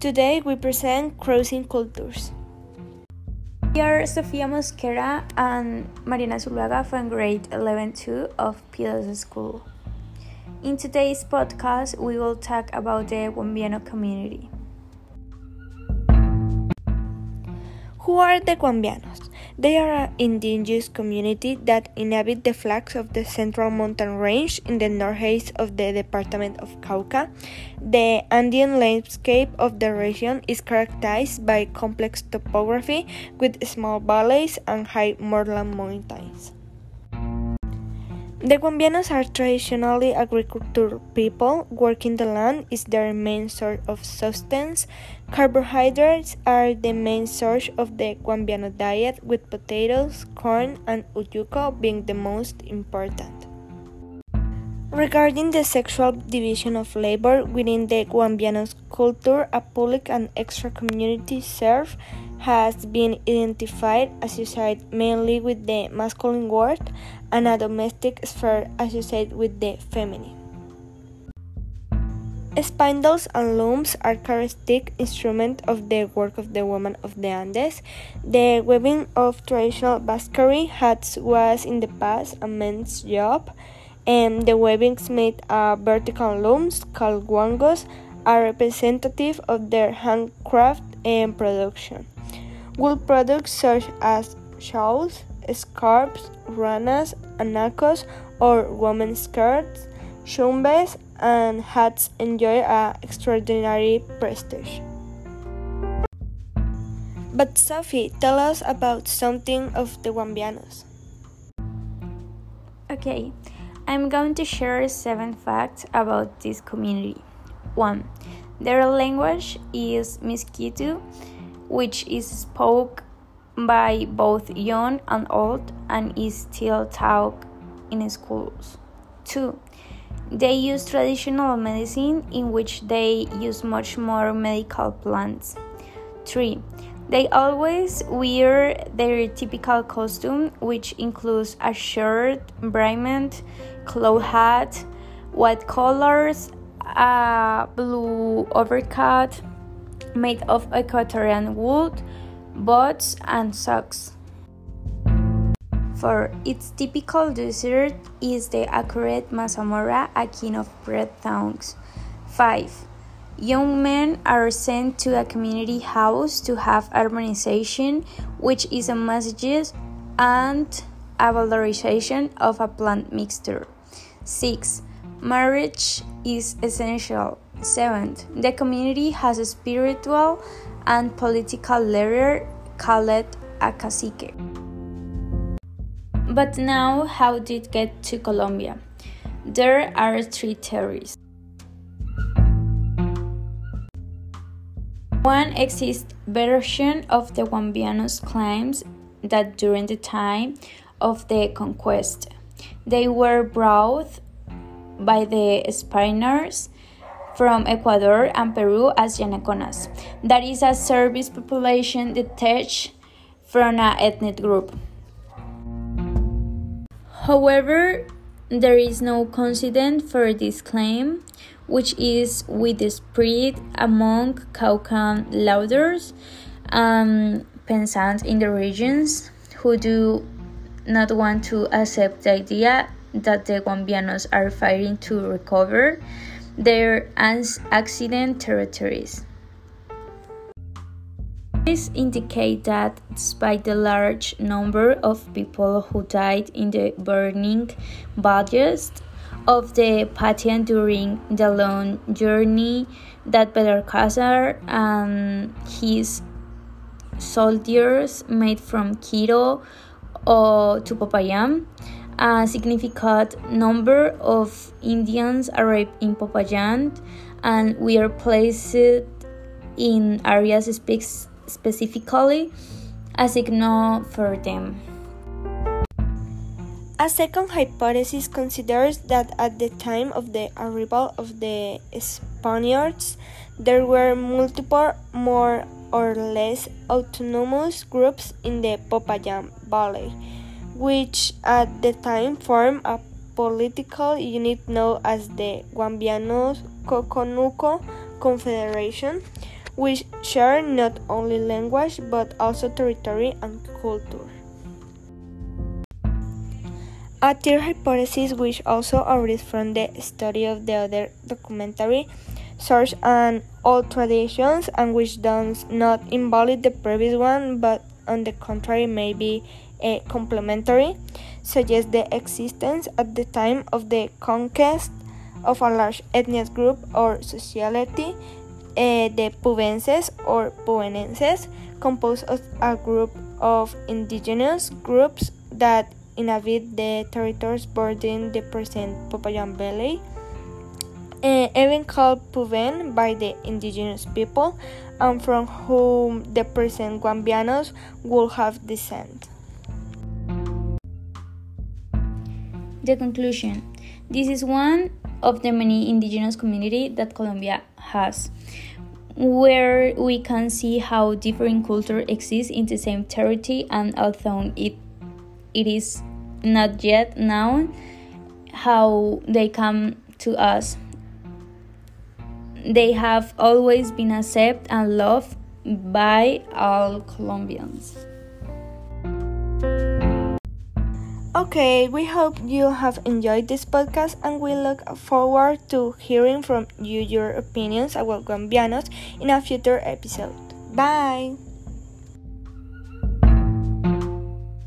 Today we present Crossing Cultures. We are Sofia Mosquera and Mariana Zuluaga from grade 11 2 of Piedras School. In today's podcast, we will talk about the Guambiano community. Who are the Guambianos? They are an indigenous community that inhabit the flanks of the Central Mountain Range in the northeast of the department of Cauca. The Andean landscape of the region is characterized by complex topography with small valleys and high moorland mountains. The Guambianos are traditionally agricultural people. Working the land is their main source of sustenance. Carbohydrates are the main source of the Guambiano diet, with potatoes, corn, and ulluco being the most important. Regarding the sexual division of labor within the Guambianos culture, a public and extra community serve has been identified associated mainly with the masculine world and a domestic sphere associated with the feminine. Spindles and looms are characteristic instruments of the work of the women of the Andes. The weaving of traditional basketry hats was in the past a men's job, and the weavings made of vertical looms called guangos are representative of their handcraft and production. Wool products such as shawls, scarves, ruanas, anacos, or women's skirts, chumbes, and hats enjoy an extraordinary prestige. But Sophie, tell us about something of the Guambianos. Okay, I'm going to share seven facts about this community. 1. Their language is Miskito which is spoken by both young and old and is still taught in schools. 2. They use traditional medicine in which they use much more medical plants. 3. They always wear their typical costume, which includes a shirt, raiment, cloth hat, white collars, a blue overcoat, made of Ecuadorian wood, boots, and socks. For its typical dessert is the accurate mazamorra, a kind of bread thongs. 5. Young men are sent to a community house to have harmonization, which is a message and a valorization of a plant mixture. 6. Marriage is essential. Seventh, the community has a spiritual and political leader called a cacique. But now, how did it get to Colombia? There are three theories. One exists version of the Guambianos claims that during the time of the conquest, they were brought by the Spaniards from Ecuador and Peru as Yanaconas. That is a service population detached from an ethnic group. However, there is no consistent for this claim, which is with the spread among Caucan lauders um, and peasants in the regions who do not want to accept the idea that the Guambianos are fighting to recover their accident territories. This indicate that despite the large number of people who died in the burning badges of the patient during the long journey that Belalcázar and his soldiers made from Quito or to Popayán, a significant number of Indians arrived in Popayán and were placed in areas specifically assigned for them. A second hypothesis considers that at the time of the arrival of the Spaniards, there were multiple more or less autonomous groups in the Popayán Valley which at the time formed a political unit known as the Guambianos Coconuco Confederation, which share not only language but also territory and culture. A third hypothesis, which also arises from the study of the other documentary source and old traditions, and which does not invalidate the previous one, but on the contrary may be uh, complementary, suggests the existence at the time of the conquest of a large ethnic group or sociality, uh, the Pubenses or Pubenenses, composed of a group of indigenous groups that inhabit the territories bordering the present Popayan Valley, uh, even called Puven by the indigenous people, and from whom the present Guambianos would have descent. The conclusion This is one of the many indigenous community that Colombia has where we can see how different culture exists in the same territory and although it it is not yet known how they come to us. They have always been accepted and loved by all Colombians. Okay, we hope you have enjoyed this podcast and we look forward to hearing from you your opinions about Colombianos in a future episode. Bye!